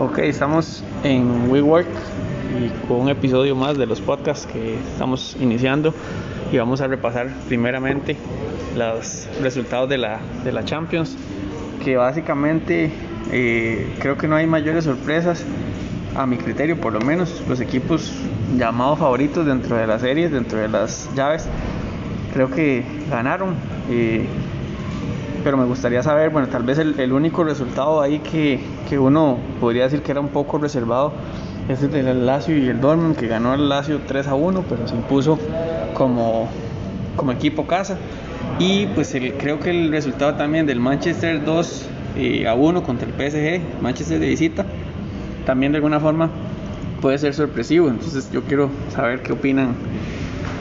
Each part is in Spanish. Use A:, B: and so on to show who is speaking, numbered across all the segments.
A: Ok, estamos en WeWork y con un episodio más de los podcasts que estamos iniciando y vamos a repasar primeramente los resultados de la, de la Champions, que básicamente eh, creo que no hay mayores sorpresas, a mi criterio por lo menos, los equipos llamados favoritos dentro de las series, dentro de las llaves, creo que ganaron. Eh, pero me gustaría saber, bueno, tal vez el, único resultado ahí que, que, uno podría decir que era un poco reservado es el del Lazio y el Dortmund, que ganó el Lazio 3 a 1, pero se impuso como, como equipo casa. Y pues el, creo que el resultado también del Manchester 2 eh, a 1 contra el PSG, Manchester de visita, también de alguna forma puede ser sorpresivo. Entonces yo quiero saber qué opinan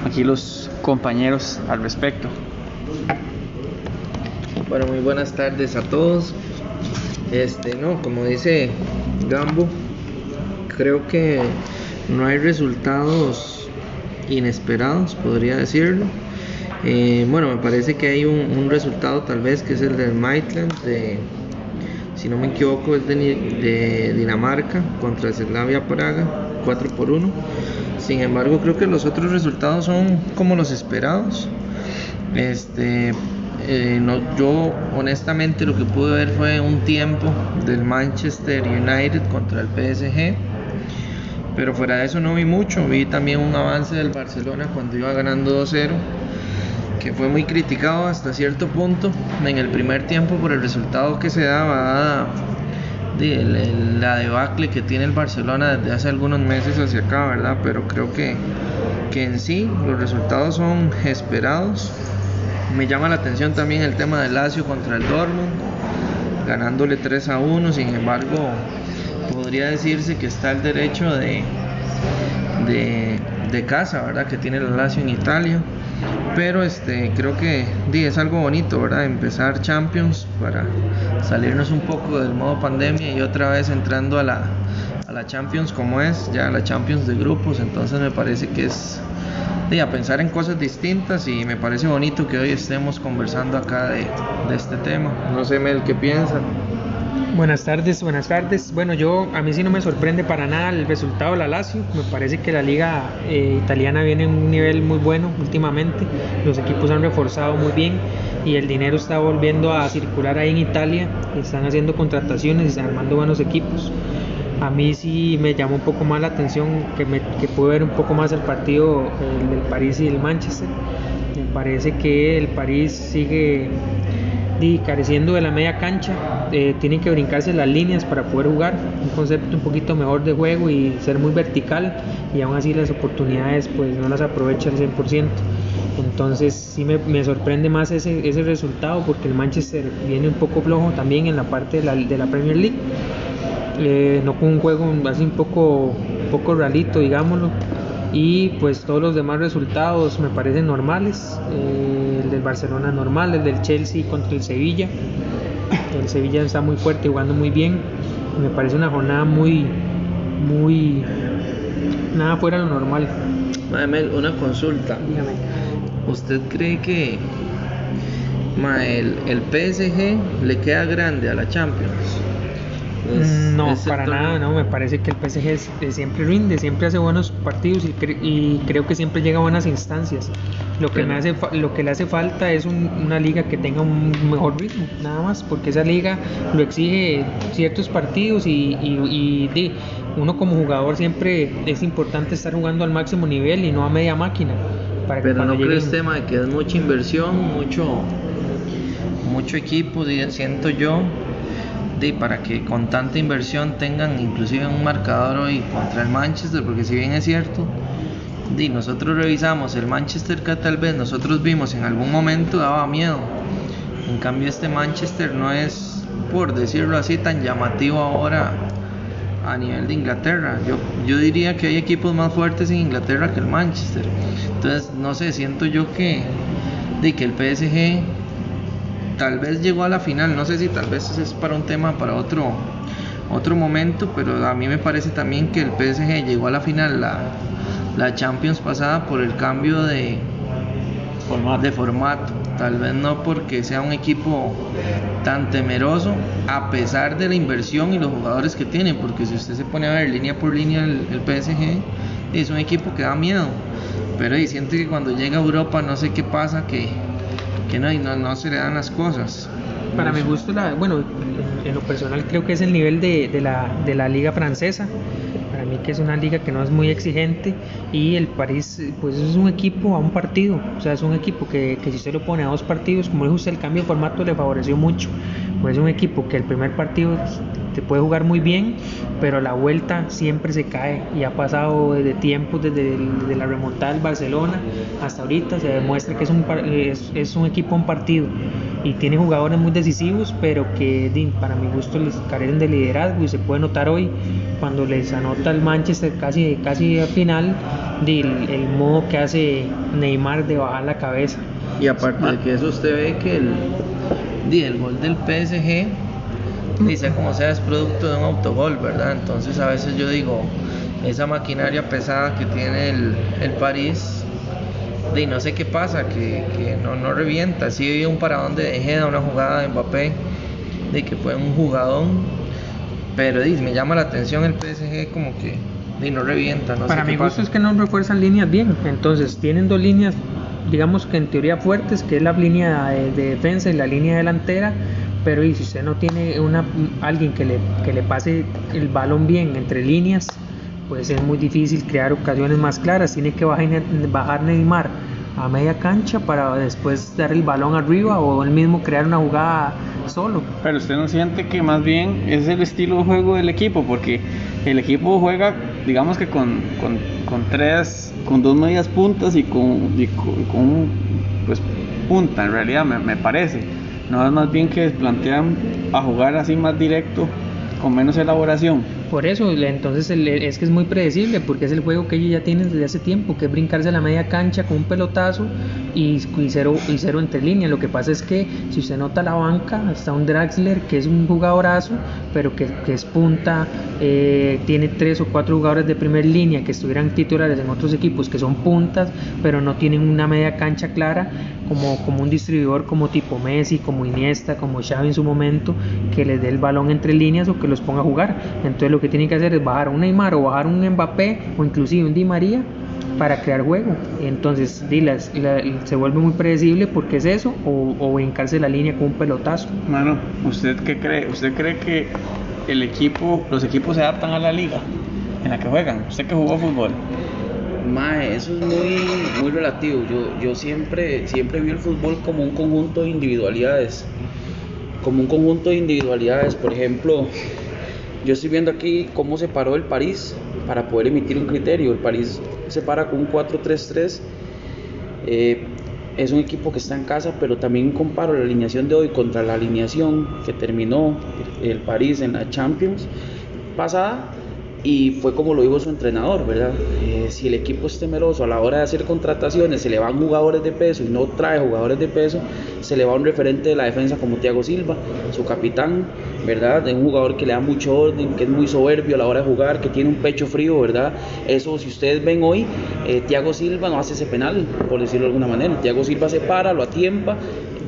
A: aquí los compañeros al respecto.
B: Bueno, muy buenas tardes a todos. Este, no, como dice Gambo, creo que no hay resultados inesperados, podría decirlo. Eh, bueno, me parece que hay un, resultado tal vez que es el del Maitland, de, si no me equivoco, es de, Dinamarca contra Slavia Praga, 4 por 1. Sin embargo, creo que los otros resultados son como los esperados. Este, eh, yo honestamente lo que pude ver fue un tiempo del Manchester United contra el PSG, pero fuera de eso no vi mucho, vi también un avance del Barcelona cuando iba ganando 2-0, que fue muy criticado hasta cierto punto. En el primer tiempo por el resultado que se daba, de la debacle que tiene el Barcelona desde hace algunos meses hacia acá, ¿verdad? Pero creo que, que en sí los resultados son esperados me llama la atención también el tema del Lazio contra el Dortmund, ganándole 3 a 1, sin embargo, podría decirse que está el derecho de, casa, ¿verdad? Que tiene el Lazio en Italia. Pero este, creo que es algo bonito, ¿verdad? Empezar Champions para salirnos un poco del modo pandemia y otra vez entrando a la, a la Champions como es, ya la Champions de grupos. Entonces me parece que es de a pensar en cosas distintas y me parece bonito que hoy estemos conversando acá de, este tema. No sé, Mel, ¿qué piensa?
C: Buenas tardes, buenas tardes. Bueno, yo a mí sí no me sorprende para nada el resultado de la Lazio. Me parece que la liga eh, italiana viene en un nivel muy bueno últimamente. Los equipos han reforzado muy bien y el dinero está volviendo a circular ahí en Italia. Están haciendo contrataciones y están armando buenos equipos a mí sí me llamó un poco más la atención que, me, que ver un poco más el partido el del París y el Manchester. Me parece que el París sigue careciendo de la media cancha, eh, tienen que brincarse las líneas para poder jugar, un concepto un poquito mejor de juego y ser muy vertical y aún así las oportunidades pues no las aprovecha al 100%. Entonces sí me, me sorprende más ese, ese, resultado porque el Manchester viene un poco flojo también en la parte de la, de la Premier League eh, no con un juego así un poco, poco realito, digámoslo. Y pues todos los demás resultados me parecen normales. Eh, el del Barcelona normal, el del Chelsea contra el Sevilla. El Sevilla está muy fuerte, jugando muy bien. Me parece una jornada muy, muy, nada fuera de lo normal.
B: una consulta. ¿Usted cree que el, el PSG le queda grande a la Champions?
C: No, para nada, no, me parece que el PSG siempre rinde, siempre hace buenos partidos y, creo que siempre llega a buenas instancias. Lo que, me hace, lo que le hace falta es una liga que tenga un mejor ritmo, nada más, porque esa liga lo exige ciertos partidos y, uno como jugador siempre es importante estar jugando al máximo nivel y no a media máquina.
B: Para Pero no crees tema de que es mucha inversión, mucho, mucho equipo, siento yo para que con tanta inversión tengan inclusive un marcador hoy contra el Manchester, porque si bien es cierto, di, nosotros revisamos el Manchester que tal vez nosotros vimos en algún momento daba miedo. En cambio este Manchester no es, por decirlo así, tan llamativo ahora a nivel de Inglaterra. Yo, yo diría que hay equipos más fuertes en Inglaterra que el Manchester. Entonces, no sé, siento yo que, de que el PSG tal vez llegó a la final, no sé si tal vez es para un tema para otro otro momento, pero a mí me parece también que el PSG llegó a la final la, la Champions pasada por el cambio de
A: Formato.
B: de formato. Tal vez no porque sea un equipo tan temeroso, a pesar de la inversión y los jugadores que tiene, porque si usted se pone a ver línea por línea el, el PSG, es un equipo que da miedo. Pero y siente que cuando llega a Europa no sé qué pasa, que, que no, y no, no se le dan las cosas.
C: Para mi gusto, la, bueno, en lo personal creo que es el nivel de, de la, de la liga francesa. Para mí que es una liga que no es muy exigente y el París pues es un equipo a un partido. O sea, es un equipo que, que si usted lo pone a dos partidos, como dijo usted, el cambio de formato le favoreció mucho. Pues es un equipo que el primer partido te puede jugar muy bien, pero la vuelta siempre se cae y ha pasado desde tiempos, desde, la remontada del Barcelona hasta ahorita, se demuestra que es un, es, es un equipo un partido y tiene jugadores muy decisivos, pero que para mi gusto les carecen de liderazgo y se puede notar hoy cuando les anota el Manchester casi, casi al final, el, el modo que hace Neymar de bajar la cabeza.
B: Y aparte de que eso usted ve que el, el gol del PSG, dice como sea, es producto de un autogol, ¿verdad? Entonces a veces yo digo, esa maquinaria pesada que tiene el, el París, di, no sé qué pasa, que, que no, no revienta. Sí vi un paradón de De Gea, una jugada de Mbappé, de que fue un jugadón, pero di, me llama la atención el PSG como que di, no revienta. No
C: Para
B: sé
C: mi gusto es que no refuerzan líneas bien. Entonces tienen dos líneas, digamos que en teoría fuertes, que es la línea de, de defensa y la línea delantera. Pero y si usted no tiene una, alguien que le, que le pase el balón bien entre líneas, pues es muy difícil crear ocasiones más claras. Tiene que bajar, bajar Neymar a media cancha para después dar el balón arriba o él mismo crear una jugada solo.
A: Pero usted no siente que más bien es el estilo de juego del equipo, porque el equipo juega, digamos que con, con, con tres, con dos medias puntas y con, y con, un, pues, punta, en realidad me, me parece. No es más bien que plantean a jugar así más directo, con menos elaboración.
C: Por eso, entonces es que es muy predecible, porque es el juego que ellos ya tienen desde hace tiempo, que es brincarse a la media cancha con un pelotazo y, y cero, y cero entre líneas. Lo que pasa es que si usted nota la banca, está un Draxler que es un jugadorazo, pero que, que es punta, eh, tiene tres o cuatro jugadores de primer línea que estuvieran titulares en otros equipos que son puntas, pero no tienen una media cancha clara como, como un distribuidor como tipo Messi, como Iniesta, como Xavi en su momento, que les dé el balón entre líneas o que los ponga a jugar. Entonces lo que tienen que hacer es bajar un Neymar o bajar un Mbappé o inclusive un Di María para crear juego. Entonces las- la- se vuelve muy predecible porque es eso o, o brincarse la línea con un pelotazo.
A: Mano, ¿usted qué cree? ¿Usted cree que el equipo, los equipos se adaptan a la liga en la que juegan? ¿Usted que jugó fútbol?
D: Mae, eso es muy, muy relativo. Yo, yo siempre, siempre vi el fútbol como un conjunto de individualidades. Como un conjunto de individualidades. Por ejemplo, yo estoy viendo aquí cómo se paró el París para poder emitir un criterio. El París se para con un 4-3-3. Eh, es un equipo que está en casa, pero también comparo la alineación de hoy contra la alineación que terminó el París en la Champions pasada y fue como lo dijo su entrenador, ¿verdad? Eh, si el equipo es temeroso a la hora de hacer contrataciones, se le van jugadores de peso y no trae jugadores de peso, se le va un referente de la defensa como Thiago Silva, su capitán, ¿verdad? De un jugador que le da mucho orden, que es muy soberbio a la hora de jugar, que tiene un pecho frío, ¿verdad? Eso, si ustedes ven hoy, eh, Thiago Silva no hace ese penal, por decirlo de alguna manera. Thiago Silva se para, lo atiempa,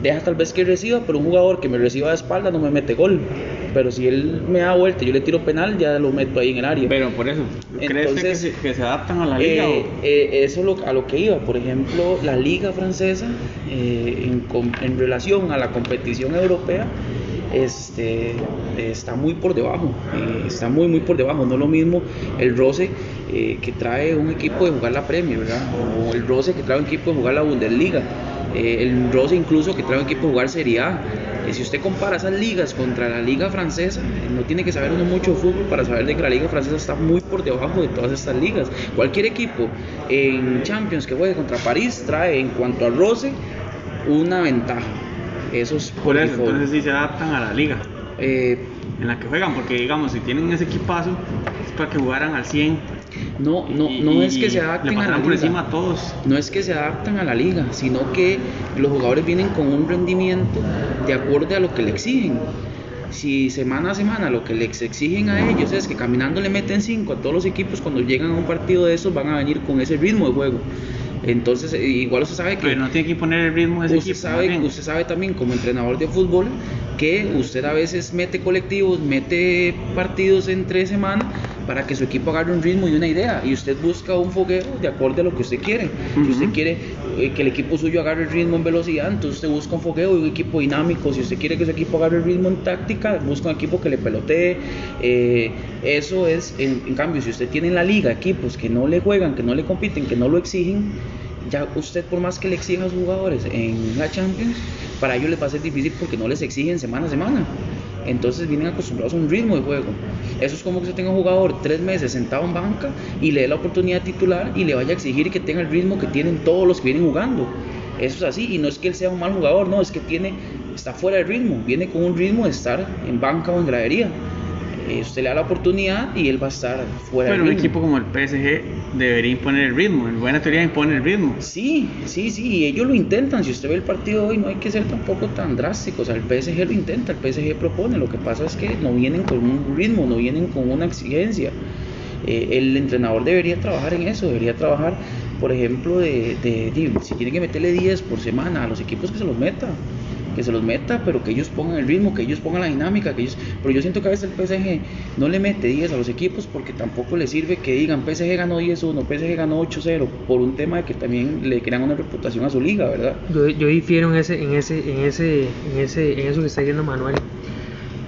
D: deja tal vez que reciba, pero un jugador que me reciba de espalda no me mete gol. Pero si él me da vuelta y yo le tiro penal, ya lo meto ahí en el área.
A: Pero por eso, ¿crees que
D: Entonces,
A: se, que se adaptan a la liga?
D: Eh,
A: o-
D: eh, eso es lo- a lo que iba. Por ejemplo, la liga francesa, eh, en, relación a la competición europea, este, está muy por debajo. eh, está muy, muy por debajo. No es lo mismo el roce eh, que trae un equipo de jugar la Premier, ¿verdad? O el roce que trae un equipo de jugar la Bundesliga. eh, el roce incluso que trae un equipo de jugar Serie A. Eh, si usted compara esas ligas contra la liga francesa, eh, no tiene que saber uno mucho de fútbol para saber de que la liga francesa está muy por debajo de todas estas ligas. Cualquier equipo en Champions que juegue contra París trae en cuanto al roce una ventaja. Eso es
A: por eso,
D: default.
A: entonces sí se adaptan a la liga
D: Eh,
A: en la que juegan, porque digamos, si tienen ese equipazo, es para que jugaran al 100.
D: No, no,
A: y-
D: no es que se adapten
A: le
D: a la
A: por
D: liga.
A: encima a todos.
D: No es que se adaptan a la liga, sino que los jugadores vienen con un rendimiento de acuerdo a lo que le exigen. Si semana a semana lo que les exigen a ellos es que caminando le meten 5 a todos los equipos, cuando llegan a un partido de esos van a venir con ese ritmo de juego. Entonces, eh, igual usted sabe que...
A: Pero no tiene que poner el ritmo de ese
D: usted
A: equipo.
D: sabe, usted sabe también como entrenador de fútbol que usted a veces mete colectivos, mete partidos entre semana para que su equipo agarre un ritmo y una idea y usted busca un fogueo de acuerdo a lo que usted quiere. Si usted quiere eh, que el equipo suyo agarre el ritmo en velocidad, entonces usted busca un fogueo y un equipo dinámico. Si usted quiere que su equipo agarre el ritmo en táctica, busca un equipo que le pelotee. Eh, eso es, en, en cambio, si usted tiene en la liga equipos que no le juegan, que no le compiten, que no lo exigen, ya usted por más que le exija a sus jugadores en la Champions, para ellos les va a ser difícil porque no les exigen semana a semana. Entonces vienen acostumbrados a un ritmo de juego. Eso es como que usted tenga un jugador tres meses sentado en banca y le dé la oportunidad de titular y le vaya a exigir que tenga el ritmo que tienen todos los que vienen jugando. Eso es así, y no es que él sea un mal jugador, no, es que tiene, está fuera de ritmo, viene con un ritmo de estar en banca o en gradería. Eh, usted le da la oportunidad y él va a estar fuera
A: Pero un equipo como el PSG debería imponer el ritmo. En buena teoría impone el ritmo.
D: Sí, sí, sí, y ellos lo intentan. Si usted ve el partido hoy, no hay que ser tampoco tan drástico. O sea, el PSG lo intenta, el PSG propone. Lo que pasa es que no vienen con un ritmo, no vienen con una exigencia. Eh, el entrenador debería trabajar en eso, debería trabajar, por ejemplo, de, de- de- si tiene que meterle 10 por semana a los equipos que se los meta. Que se los meta, pero que ellos pongan el ritmo, que ellos pongan la dinámica, que ellos... Pero yo siento que a veces el PSG no le mete 10 a los equipos porque tampoco le sirve que digan PSG ganó 10-1, PSG ganó 8-0, por un tema de que también le crean una reputación a su liga, ¿verdad?
C: Yo, yo difiero en ese, en ese, en ese, en ese, en eso que está diciendo Manuel.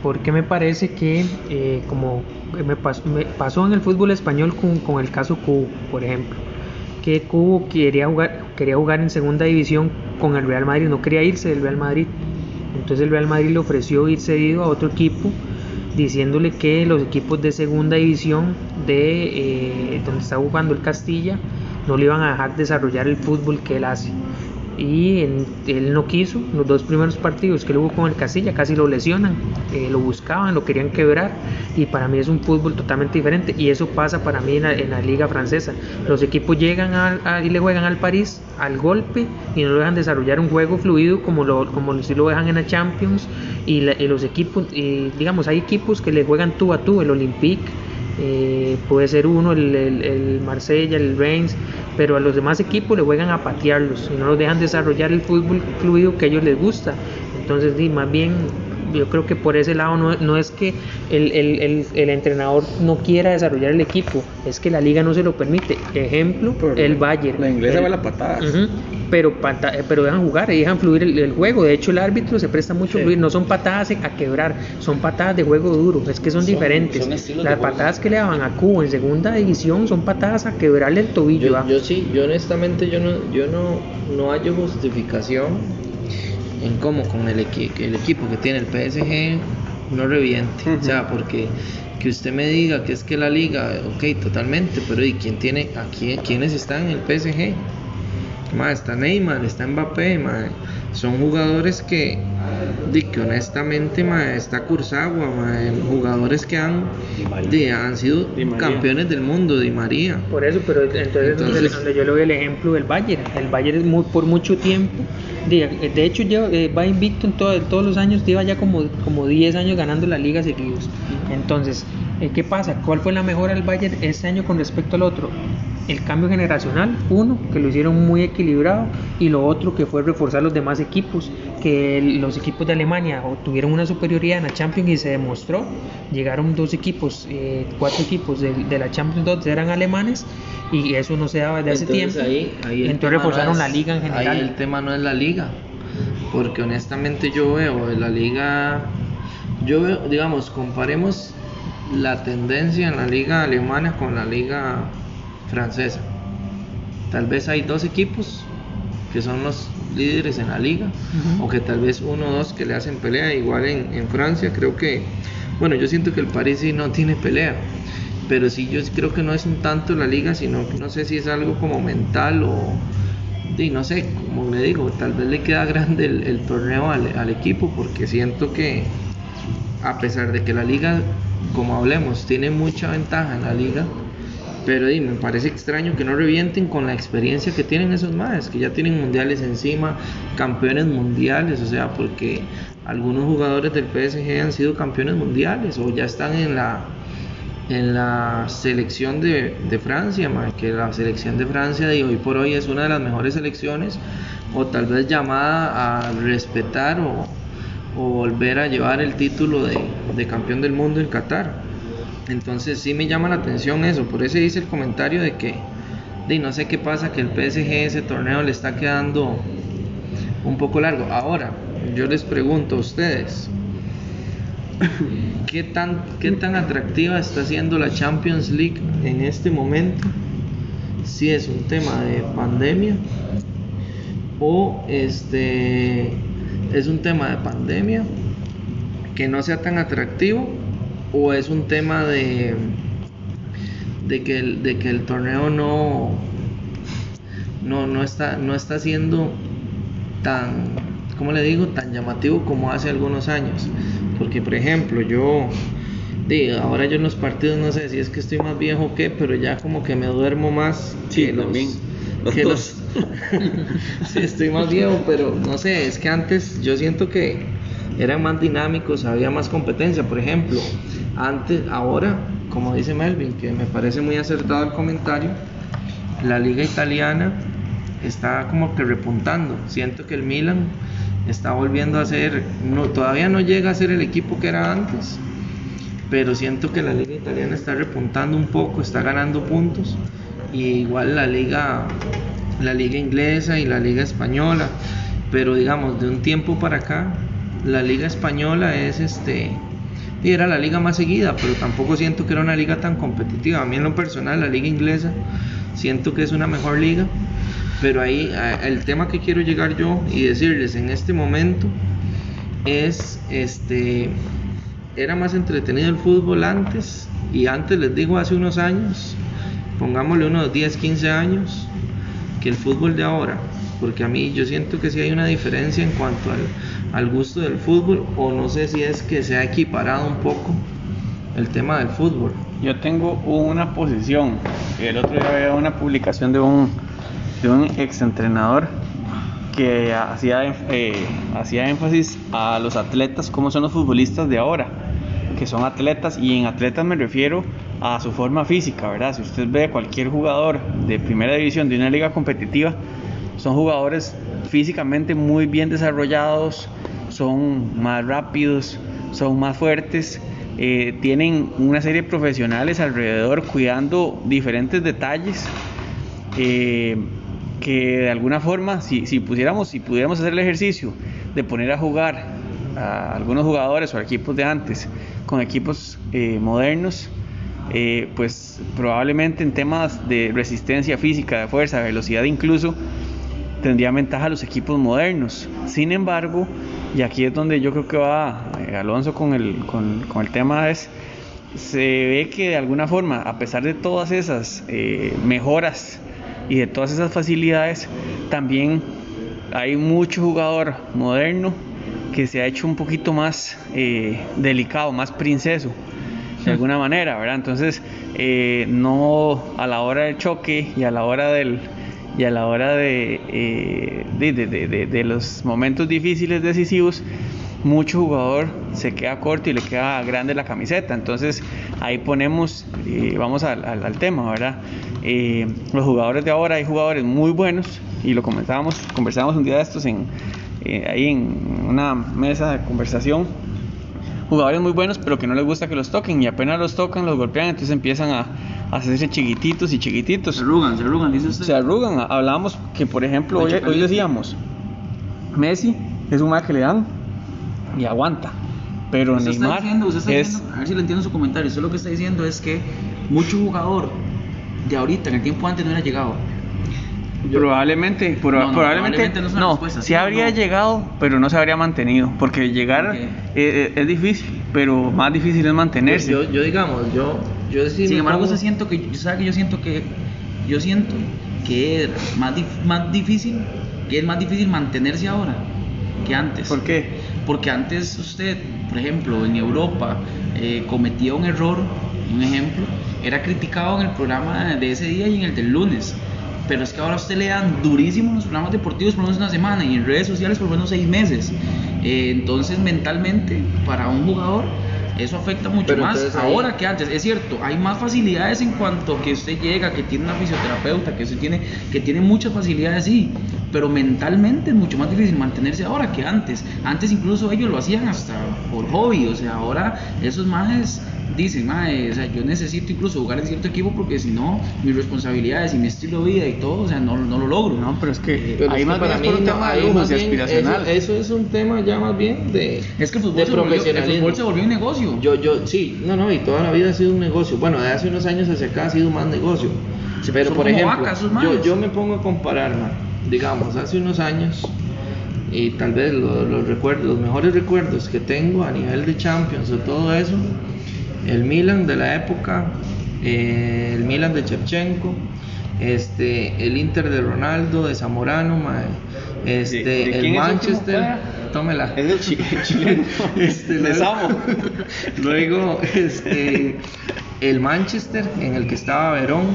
C: Porque me parece que eh, como me pasó, me pasó en el fútbol español con, con el caso Cubo, por ejemplo, que Cubo quería jugar, quería jugar en segunda división con el Real Madrid, no quería irse del Real Madrid. Entonces el Real Madrid le ofreció ir cedido a otro equipo, diciéndole que los equipos de segunda división de eh, donde está jugando el Castilla no le iban a dejar desarrollar el fútbol que él hace. Y en- él no quiso, los dos primeros partidos que él jugó con el Castilla casi lo lesionan, eh, lo buscaban, lo querían quebrar y para mí es un fútbol totalmente diferente y eso pasa para mí en la, liga francesa. Los equipos llegan a- y le juegan al París al golpe y no lo dejan desarrollar un juego fluido como lo, como si lo dejan en la Champions y, la- y los equipos, digamos, hay equipos que le juegan tú a tú, el Olympique, eh, puede ser uno, el, el, el Marsella, el Reims, pero a los demás equipos le juegan a patearlos y no los dejan desarrollar el fútbol fluido que a ellos les gusta. Entonces, di, más bien, yo creo que por ese lado no, no es que el, el, el, el entrenador no quiera desarrollar el equipo, es que la liga no se lo permite. Ejemplo, el Bayern.
A: La inglesa
C: El-
A: va a la patada.
C: Pero, pero dejan jugar y dejan fluir el, el juego. De hecho, el árbitro se presta mucho a fluir. No son patadas a quebrar, son patadas de juego duro. Es que son,
D: Son-
C: diferentes.
D: son
C: Las patadas que le daban a Cubo en segunda división son patadas a quebrarle el tobillo.
B: Yo,
C: ¿ah?
B: yo sí, yo honestamente yo no, yo no, no hallo justificación en cómo con el, equi- el equipo que tiene el PSG no reviente. O sea, porque que usted me diga que es que la liga, ok, totalmente, pero ¿y quién tiene, aquí, quiénes están en el PSG? Ma, está Neymar, está Mbappé, ma, son jugadores que, di que honestamente ma, está Kurzawa, ma, jugadores que han, di, han sido campeones del mundo, Di María.
C: Por eso, pero entonces, donde,
B: Entonces-
C: donde yo le doy el ejemplo del Bayern. El Bayern es muy- por mucho tiempo, de, de hecho lleva- eh, va invicto en todo- todos los años, lleva ya como, como 10 años ganando la liga seguidos. Entonces, eh, ¿qué pasa? ¿Cuál fue la mejora del Bayern este año con respecto al otro? El cambio generacional, uno, que lo hicieron muy equilibrado, y lo otro que fue reforzar los demás equipos, que los equipos de Alemania tuvieron una superioridad en la Champions y se demostró. Llegaron dos equipos, eh, cuatro equipos de, de la Champions, dos eran alemanes, y eso no se daba desde hace tiempo.
B: ahí- ahí
C: Entonces
B: no
C: reforzaron
B: es-
C: la liga en general.
B: Ahí el tema no es la liga, porque honestamente yo veo la liga, yo veo, digamos, comparemos la tendencia en la liga alemana con la liga francesa. Tal vez hay dos equipos que son los líderes en la liga,
C: Ujú.
B: o que tal vez uno o dos que le hacen pelea, igual en, en Francia, creo que, bueno, yo siento que el París sí no tiene pelea, pero sí yo creo que no es un tanto la liga, sino que no sé si es algo como mental o, di, no sé, como le digo, tal vez le queda grande el, el torneo al, al equipo, porque siento que a pesar de que la liga, como hablemos, tiene mucha ventaja en la liga, pero di, me parece extraño que no revienten con la experiencia que tienen esos más, que ya tienen mundiales encima, campeones mundiales, o sea, porque algunos jugadores del PSG han sido campeones mundiales o ya están en la en la selección de, de Francia, ma, que la selección de Francia de hoy por hoy es una de las mejores selecciones, o tal vez llamada a respetar o, o volver a llevar el título de, campeón del mundo en Qatar. Entonces sí me llama la atención eso, por eso hice el comentario de que de no sé qué pasa, que el PSG ese torneo le está quedando un poco largo. Ahora, yo les pregunto a ustedes, ¿qué tan, qué tan atractiva está siendo la Champions League en este momento? Si es un tema de pandemia o este es un tema de pandemia que no sea tan atractivo o es un tema de de que el, de que el torneo no no, no está no está siendo tan como le digo tan llamativo como hace algunos años porque por ejemplo yo digo, ahora yo en los partidos no sé si es que estoy más viejo o qué pero ya como que me duermo más
D: Sí,
B: que los.
D: Los
B: que
D: dos.
B: los- sí, estoy más viejo pero no sé es que antes yo siento que eran más dinámicos había más competencia por ejemplo antes ahora como dice Melvin que me parece muy acertado el comentario la liga italiana está como que repuntando. Siento que el Milan está volviendo a ser, no, todavía no llega a ser el equipo que era antes, pero siento que la liga italiana está repuntando un poco, está ganando puntos, y igual la liga, la liga inglesa y la liga española, pero digamos de un tiempo para acá, la liga española es este era la liga más seguida, pero tampoco siento que era una liga tan competitiva. A mí en lo personal, la liga inglesa, siento que es una mejor liga, pero ahí el tema que quiero llegar yo y decirles en este momento es, este, era más entretenido el fútbol antes, y antes les digo hace unos años, pongámosle unos 10, 15 años, que el fútbol de ahora, porque a mí yo siento que sí hay una diferencia en cuanto al, gusto del fútbol, o no sé si es que se ha equiparado un poco el tema del fútbol.
A: Yo tengo una posición. El otro día había una publicación de un, de un exentrenador que hacía, eh, hacía énfasis a los atletas como son los futbolistas de ahora, que son atletas, y en atletas me refiero a su forma física, ¿verdad? Si usted ve cualquier jugador de primera división de una liga competitiva, son jugadores físicamente muy bien desarrollados, son más rápidos, son más fuertes, eh, tienen una serie de profesionales alrededor cuidando diferentes detalles eh, que de alguna forma, si, si pusiéramos, si pudiéramos hacer el ejercicio de poner a jugar a algunos jugadores o a equipos de antes con equipos eh, modernos, eh, pues probablemente en temas de resistencia física, de fuerza, velocidad incluso, tendría ventaja los equipos modernos. Sin embargo, y aquí es donde yo creo que va eh, Alonso con el, con, con el tema es, se ve que de alguna forma, a pesar de todas esas eh, mejoras y de todas esas facilidades, también hay mucho jugador moderno que se ha hecho un poquito más eh, delicado, más princeso, de alguna manera, ¿verdad? Entonces, eh, no a la hora del choque y a la hora del y a la hora de, eh, de, de- de- los momentos difíciles decisivos, mucho jugador se queda corto y le queda grande la camiseta. Entonces ahí ponemos, eh, vamos al, al- al tema, ¿verdad? Los jugadores de ahora, hay jugadores muy buenos y lo comentábamos, conversábamos un día de estos en, eh, ahí en una mesa de conversación. Jugadores muy buenos, pero que no les gusta que los toquen y apenas los tocan, los golpean, entonces empiezan a, a hacerse chiquititos y chiquititos
D: Se arrugan, se arrugan, dice usted.
A: se arrugan. Hablábamos que, por ejemplo, hoy, hoy decíamos, Messi es un mal que le dan y aguanta. Pero
D: Usted está
A: Neymar
D: diciendo, usted está
A: es...
D: diciendo, a ver si le entiendo su comentario. Usted lo que está diciendo es que mucho jugador de ahorita, en el tiempo antes, no hubiera llegado.
A: Probablemente, proba-
D: No, no,
A: probablemente,
D: probablemente no
A: no,
D: respuesta,
A: sí
D: ¿sí o
A: habría
D: no?
A: llegado, pero no se habría mantenido, porque llegar eh, eh, es difícil, pero más difícil es mantenerse.
B: Yo, yo digamos, yo, yo sí
D: Sin embargo,
B: pongo-
D: yo siento que, yo sabe que yo siento que, yo siento que es más, dif- más difícil, que es más difícil mantenerse ahora que antes.
A: ¿Por qué?
D: Porque antes usted, por ejemplo, en Europa eh, cometía un error, un ejemplo, era criticado en el programa de ese día y en el del lunes. Pero es que ahora a usted le dan durísimo los programas deportivos por lo menos una semana y en redes sociales por lo menos seis meses. Eh, entonces mentalmente para un jugador Eso afecta mucho
B: Pero
D: más
B: entonces ahí-
D: ahora que antes. Es cierto, hay más facilidades en cuanto que usted llega, que tiene una fisioterapeuta, que usted tiene, que tiene muchas facilidades, sí. Pero mentalmente es mucho más difícil mantenerse ahora que antes. Antes incluso ellos lo hacían hasta por hobby. O sea, ahora esos más dicen, "Mae, o sea, yo necesito incluso jugar en cierto equipo porque si no, mis responsabilidades y mi estilo de vida y todo, o sea, no, no lo logro.
A: No, pero es que
B: Pero
A: ahí
B: es que
A: más bien
B: para
A: es
B: mí
A: por un
B: no,
A: tema de lujos y aspiracional.
B: Eso, eso es un tema ya más bien de,
D: Es que el fútbol, se volvió, el fútbol se volvió un negocio.
B: Yo, yo, sí, no, no, y toda la vida ha sido un negocio. Bueno, de hace unos años hacia acá ha sido más negocio. Pero
D: son
B: por ejemplo,
D: vacas,
B: yo, yo me pongo a comparar, man, digamos, hace unos años, y tal vez lo- los recuerdos, los mejores recuerdos que tengo a nivel de Champions o todo eso, el Milan de la época, eh, el Milan de Shevchenko, este, el Inter de Ronaldo, de Zamorano, mae, este,
A: ¿De- de
B: el Manchester, tómela.
A: Es el chi- chileno.
B: Este,
A: Les
B: luego-
A: amo.
B: Luego, este, el Manchester, en el que estaba Verón.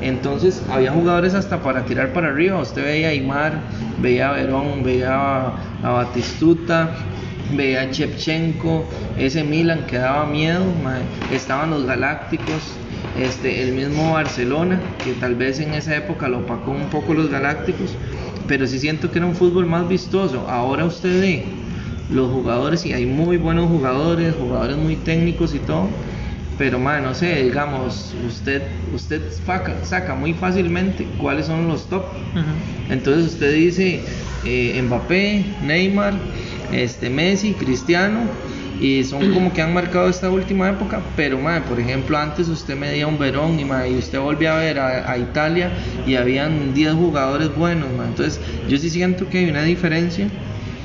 B: Entonces, había jugadores hasta para tirar para arriba. Usted veía a Aymar, veía a Verón, veía a, a Batistuta, veía a Shevchenko, ese Milan que daba miedo. mae. Estaban los Galácticos, este, el mismo Barcelona, que tal vez en esa época lo opacó un poco los Galácticos. Pero sí siento que era un fútbol más vistoso. Ahora usted ve los jugadores y hay muy buenos jugadores, jugadores muy técnicos y todo, pero man, no sé, digamos, usted usted saca, saca muy fácilmente cuáles son los top. Entonces usted dice eh, Mbappé, Neymar, este Messi, Cristiano y son como que han marcado esta última época, pero man, por ejemplo, antes usted medía un Verón y, man, y usted volvía a ver a, a Italia y habían 10 jugadores buenos, man. Entonces, yo sí siento que hay una diferencia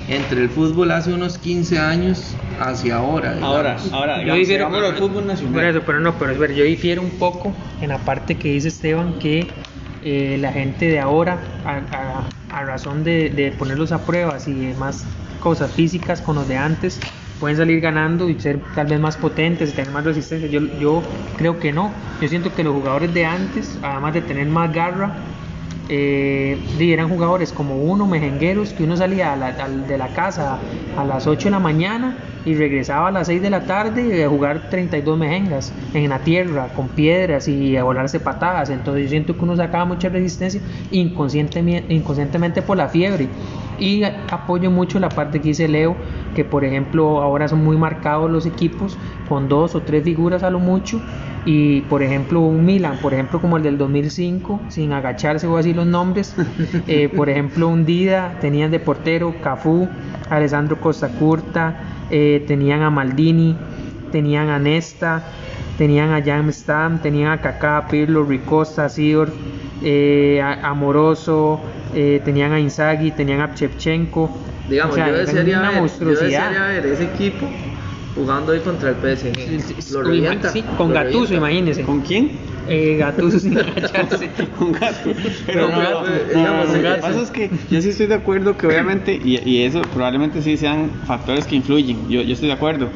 B: entre el fútbol hace unos 15 años hacia ahora. digamos.
A: Ahora, ahora,
C: Yo
A: digamos,
C: difiero-
A: digámoslo al fútbol
C: Por
A: nacional.
C: eso, pero no, pero es ver, yo difiero un poco en la parte que dice Esteban que eh, la gente de ahora, a, a- a razón de, de ponerlos a pruebas y demás cosas físicas con los de antes, pueden salir ganando y ser tal vez más potentes y tener más resistencia. Yo, yo creo que no. Yo siento que los jugadores de antes, además de tener más garra, eh, eran jugadores como uno, mejengueros, que uno salía a la- al- de la casa a las 8 de la mañana y regresaba a las 6 de la tarde a jugar 32 mejengas en la tierra, con piedras y a volarse patadas. Entonces yo siento que uno sacaba mucha resistencia inconscientemente, inconscientemente por la fiebre. Y apoyo mucho la parte que dice Leo, que por ejemplo ahora son muy marcados los equipos con dos o tres figuras a lo mucho y por ejemplo un Milan, por ejemplo como el del 2005, sin agacharse o así los nombres, eh, por ejemplo un Dida, tenían de portero Cafú, Alessandro Costa Curta, eh, tenían a Maldini, tenían a Nesta, tenían a Jan Stam, tenían a Kaká, Pirlo, Ricosta, Sidor, eh, Amoroso, eh, tenían a Inzaghi, tenían a Shevchenko.
B: Digamos,
C: O sea,
B: yo, desearía
C: una
B: ver, yo
C: monstruosidad.
B: desearía ver ese equipo jugando hoy contra el PSG. Lo revienta,
C: sí, con
B: revienta.
C: imagínese.
A: ¿Con quién?
C: Eh, Gattuso sin agacharse.
A: un gato. Pero,
B: Pero,
A: pero- no, lo que pasa es que yo sí estoy de acuerdo que obviamente, y, y eso probablemente sí sean factores que influyen. Yo, yo estoy de acuerdo.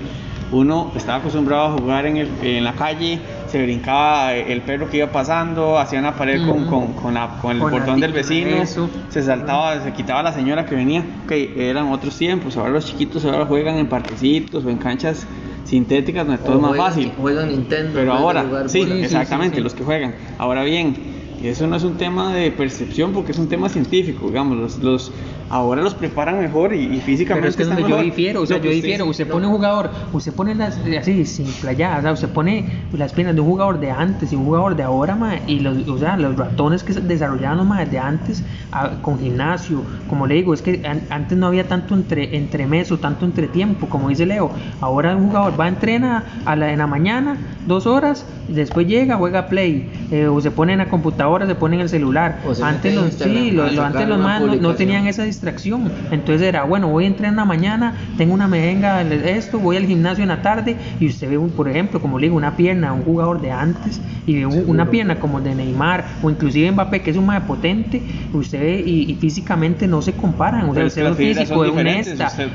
A: Uno estaba acostumbrado a jugar en, el, en la calle, se brincaba el perro que iba pasando, hacía una pared con, con, con la- con el portón del vecino, se saltaba, se quitaba la señora que venía. Ok, eran otros tiempos. Ahora los chiquitos ahora juegan en parquecitos o en canchas sintéticas donde todo es más
B: juegan-
A: fácil.
B: Juegan Nintendo.
A: Pero ahora,
B: jugar
A: sí, exactamente,
C: sí.
A: los que juegan. Ahora bien, eso no es un tema de percepción porque es un tema científico, digamos, los, los ahora los preparan mejor y, y
C: Pero
A: físicamente
C: es que es
A: están
C: donde yo
A: mejor.
C: difiero, o sea,
A: No,
C: yo
A: pues,
C: difiero. Usted
A: no.
C: pone un jugador, usted pone las, así, sin playadas, o sea, usted pone las piernas de un jugador de antes y un jugador de ahora, ma, y los, o sea, los ratones que se desarrollaban los ma, de antes a- con gimnasio, como le digo, es que an- antes no había tanto entre, entremés o tanto entretiempo, como dice Leo. Ahora un jugador va a entrenar a la, en la mañana, dos horas, después llega, juega play, eh, o se pone en la computadora, se pone en el celular.
B: O se
C: Antes los, sí, lo-
B: a
C: lo- antes los más no, no tenían esa distracción. Entonces era, bueno, voy a entrenar en la mañana, tengo una mejenga esto, voy al gimnasio en la tarde y usted ve, un, por ejemplo, como le digo, una pierna, un jugador de antes y ve un- una pierna como de Neymar o inclusive Mbappé, que es un más potente, usted ve y, y físicamente no se comparan. O sea, usted ve un físico de un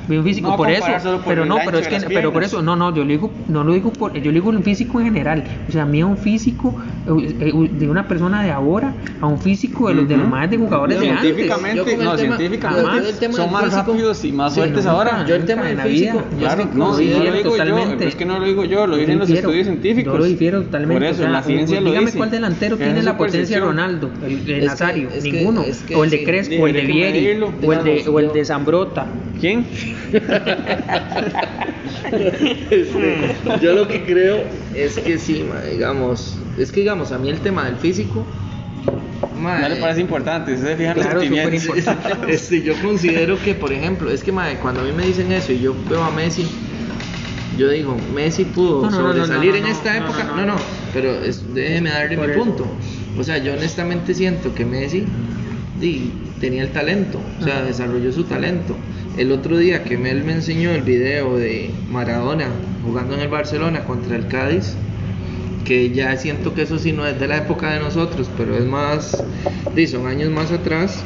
C: ve un físico
A: no
C: por eso,
A: por
C: pero no, pero es que, pero por eso, no, no, yo lo digo, no lo digo por, yo lo digo un físico en general, o sea, a mí un físico eh, eh, de una persona de ahora ahora a un físico de los de los más de jugadores de antes.
A: Científicamente, no,
B: tema-
A: científicamente son más
B: físico-
A: rápidos y más
C: Sí,
A: fuertes ahora.
B: Yo el tema
C: en la vida.
A: Claro,
B: es que
A: no,
B: como
A: sí, no lo digo yo,
C: totalmente.
A: es que no lo digo yo, lo dicen los estudios científicos.
C: Yo lo difiero totalmente.
A: Por eso,
C: o sea,
A: la ciencia lo
C: dígame cuál delantero tiene la potencia de. Ronaldo, el,
B: que-
C: Nazario, ninguno. o el de Crespo, o el de Vieri, o el de, de Zambrota.
A: ¿Quién?
B: Este, yo lo que creo es que sí, digamos, es que digamos, a mí el tema del físico, ma,
A: No le parece importante, usted se fija en los
C: Claro, súper
A: sentimientos.
C: importante.
B: este, yo considero que, por ejemplo, es que ma, cuando a mí me dicen eso y yo veo a Messi, yo digo, Messi pudo
C: No, no,
B: sobresalir
C: no,
B: en
C: no,
B: esta
C: no,
B: época.
C: no,
B: No,
C: no.
B: no, pero es- déjeme darle
C: Por
B: mi
C: eso.
B: punto. O sea, yo honestamente siento que Messi di, tenía el talento, o sea, desarrolló su talento. El otro día que Mel me enseñó el video de Maradona jugando en el Barcelona contra el Cádiz, que ya siento que eso sí no es de la época de nosotros, pero es más, son años más atrás.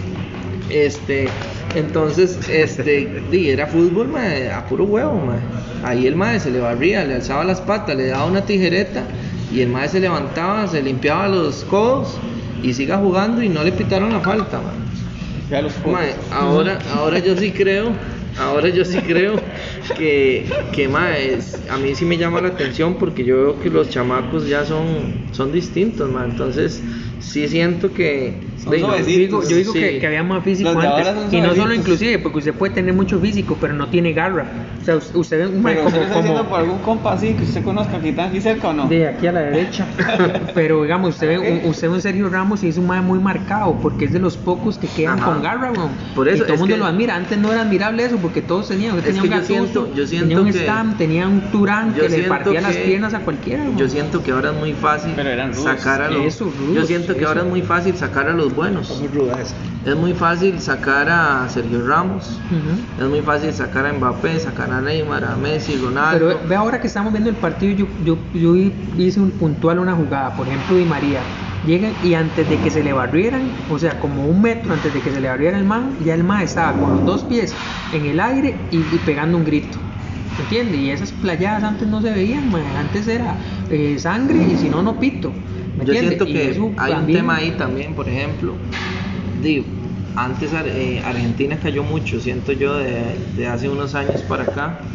B: Este, entonces, este, di, era fútbol a puro huevo. Ahí el mae se le barría, le alzaba las patas, le daba una tijereta y el mae se levantaba, se limpiaba los codos y siga jugando y no le pitaron la falta.
A: Ya los
B: ahora, ahora yo sí creo, ahora yo sí creo que, que es- a mí sí me llama la atención porque yo veo que los chamacos ya son, son distintos, mae. Entonces, sí siento que.
A: Son
B: digo,
C: digo, yo digo
B: sí.
C: que, que había más físico
A: Los
C: antes. Y no solo inclusive, porque usted puede tener mucho físico, pero no tiene garra. O sea, us- usted ve un
A: Pero
C: como,
A: usted
C: como
A: por algún compa así que usted conozca que está aquí cerca o no.
C: de aquí a la derecha. pero digamos, usted ve, un, usted ve un Sergio Ramos y es un mae muy marcado, porque es de los pocos que quedan
B: Ajá.
C: con garra, weón.
B: Por eso,
C: y todo el
B: es
C: mundo
B: que-
C: lo admira. Antes no era admirable eso, porque todos tenían. Usted
B: Es
C: tenía un
B: yo
C: Gattuso,
B: siento- yo siento
C: tenía un
B: que-
C: Stam, tenía un Turán que le partía las
B: que-
C: piernas a cualquiera. weón.
B: Yo siento que ahora es muy fácil
A: Pero eran
B: sacar a los.
C: Eso,
B: yo siento que
C: eso.
B: ahora es muy fácil sacar a los buenos. Es muy fácil sacar a Sergio Ramos.
C: Ujú.
B: Es muy fácil sacar a Mbappé, sacar a Neymar, a Messi, Ronaldo.
C: Pero ve ahora que estamos viendo el partido, yo, yo, yo hice un puntual una jugada, por ejemplo, Di María. Llegan y antes de que se le barrieran, o sea, como un metro antes de que se le barriera el man, ya el man estaba con los dos pies en el aire y, y pegando un grito. ¿Entiendes? Y esas playadas antes no se veían, man. antes era eh, sangre y si no, no pito. ¿Me
B: Yo
C: entiendes?
B: siento que hay un tema ahí también, por ejemplo. Digo, antes eh, Argentina cayó mucho, siento yo, de, de hace unos años para acá.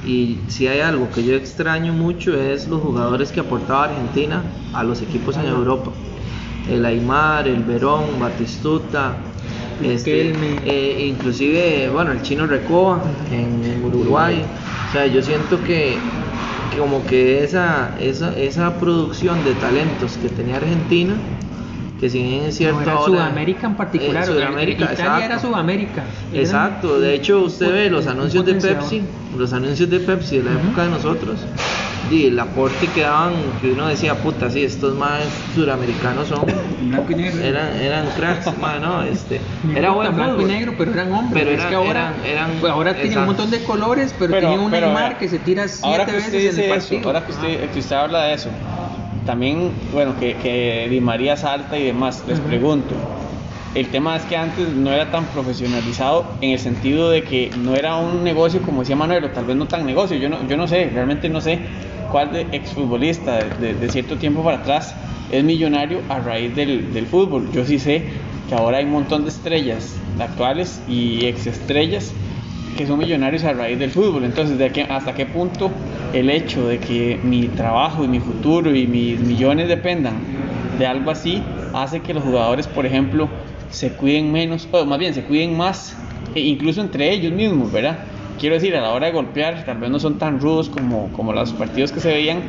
B: Y si hay algo que yo extraño mucho es los jugadores que aportaba Argentina a los equipos en Europa. El Aymar, el Verón, Batistuta, este, eh, inclusive, bueno, el chino Recoba en, en Uruguay. O sea, yo siento que como que esa, esa, esa producción de talentos que tenía Argentina, que si bien es cierto
C: No, era
B: ahora-
C: Sudamérica en particular.
B: Eh, Sudamérica,
C: Italia
B: exacto.
C: era Sudamérica. Era
B: Exacto, de hecho usted
C: un-
B: ve los
C: un
B: anuncios de. Pepsi, los anuncios de Pepsi de la época de nosotros, y el aporte que daban, que uno decía, puta, sí, estos más suramericanos son,
A: Blanco y negro.
B: eran, eran cracks, man, no, este,
C: Me
B: era buen
C: blanco
B: fútbol.
C: y negro, pero eran hombres.
B: Pero
C: es
B: eran-
C: que ahora,
B: eran- eran-
C: pues ahora tienen un montón de colores, pero,
A: Pero-
C: tienen un
A: pero,
C: Neymar que se tira siete
A: ahora que usted
C: veces en el
A: dice eso,
C: partido.
A: ahora que usted, que usted habla de eso, también, bueno, que, que Di María salta y demás, les
C: Ujú.
A: pregunto. El tema es que antes no era tan profesionalizado en el sentido de que no era un negocio como decía Manuel, o tal vez no tan negocio, yo no, yo no sé, realmente no sé cuál de exfutbolista de, cierto tiempo para atrás es millonario a raíz del, fútbol. Yo sí sé que ahora hay un montón de estrellas actuales y exestrellas que son millonarios a raíz del fútbol. Entonces, ¿de qué, ¿hasta qué punto el hecho de que mi trabajo y mi futuro y mis millones dependan de algo así hace que los jugadores, por ejemplo, se cuiden menos, o más bien se cuiden más, e incluso entre ellos mismos, ¿verdad? Quiero decir, a la hora de golpear, tal vez no son tan rudos como, como los partidos que se veían,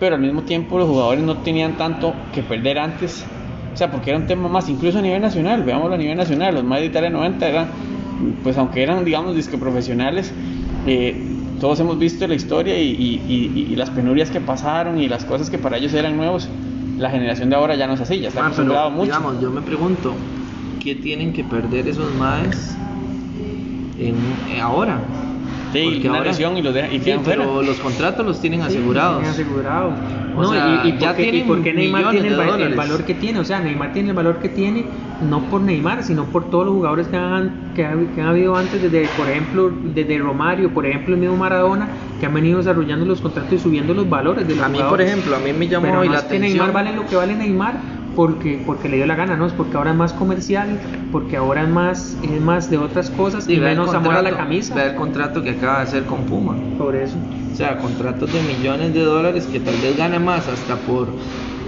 A: pero al mismo tiempo los jugadores no tenían tanto que perder antes. O sea, porque era un tema más, incluso a nivel nacional, veámoslo a nivel nacional, los más de Italia 90 eran, pues aunque eran, digamos, disque profesionales, eh, todos hemos visto la historia y, y- y- y las penurias que pasaron y las cosas que para ellos eran nuevos. La generación de ahora ya no es así, ya está
B: Ah,
A: acostumbrado
B: pero,
A: mucho.
B: digamos, yo me pregunto, ¿qué tienen que perder esos maes en, eh, ahora?
A: Sí,
B: Porque
A: una
B: ahora-
A: lesión y los dejan y
B: Sí, pero los contratos los tienen asegurados.
C: Tienen asegurado.
B: O
C: No,
B: sea,
C: y, y
B: ya
C: por qué- y
B: tienen
C: por qué Neymar tiene el, va- valor que tiene. O sea, Neymar tiene el valor que tiene no por Neymar, sino por todos los jugadores que han, que, ha- que han habido antes, desde, por ejemplo, desde Romario, por ejemplo, el mismo Maradona, que han venido desarrollando los contratos y subiendo los valores de los
B: A mí, por
C: jugadores.
B: ejemplo, a mí me llamó
C: Pero
B: hoy la
C: es que
B: atención.
C: Neymar vale lo que vale Neymar porque, porque le dio la gana, no, es porque ahora es más comercial, porque ahora es más, es más de otras cosas y, menos amor a la camisa.
B: Vea el contrato que acaba de hacer con Puma.
C: Por eso.
B: O sea, contratos de millones de dólares que tal vez gane más hasta por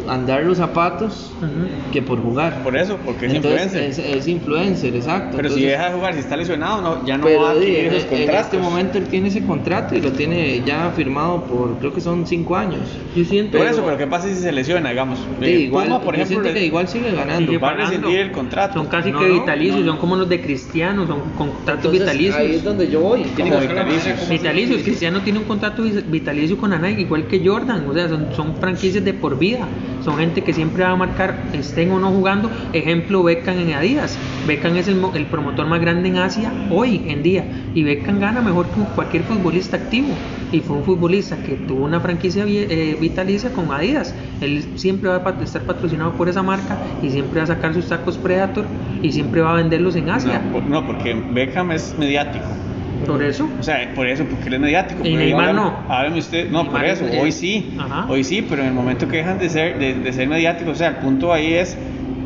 B: andar los zapatos
C: Ujú.
B: que por jugar.
A: Por eso, porque es
B: Entonces,
A: influencer.
B: Es, es influencer, exacto.
A: Pero si
B: Entonces,
A: deja de jugar, si está lesionado, no, ya no
B: pero
A: va a adquirir
B: en,
A: esos
B: en
A: contratos.
B: este momento él tiene ese contrato y lo tiene ya firmado por, creo que son cinco años.
C: Yo siento
A: Por eso, pero ¿qué pasa si se lesiona, digamos?
B: Sí,
A: Eh,
B: igual,
A: Puma, por
B: yo
A: ejemplo,
B: siento que igual sigue ganando.
C: Sigue
A: va a el contrato.
C: Son casi
B: No,
C: que vitalicios,
B: no.
C: son como los de Cristiano, son contratos
B: Entonces, Ahí es
C: vitalicios.
B: donde yo voy.
A: Como vitalicios.
C: Vitalicios, Cristiano tiene un contrato vitalicio con Nike, igual que Jordan, o sea, son, son franquicias de por vida, son gente que siempre va a marcar, estén o no jugando. Ejemplo, Beckham en Adidas. Beckham es el, mo- el promotor más grande en Asia hoy en día, y Beckham gana mejor que cualquier futbolista activo. Y fue un futbolista que tuvo una franquicia eh, vitalicia con Adidas. Él siempre va a estar patrocinado por esa marca y siempre va a sacar sus tacos Predator y siempre va a venderlos en Asia.
A: No, porque Beckham es mediático.
C: Por eso.
A: O sea, por eso, porque él es mediático.
C: Y Neymar no.
A: Háblame usted, no, por eso,
C: es-
A: hoy sí,
C: Ajá.
A: hoy sí, pero en el momento que dejan de ser, de, de ser mediáticos, o sea, el punto ahí es,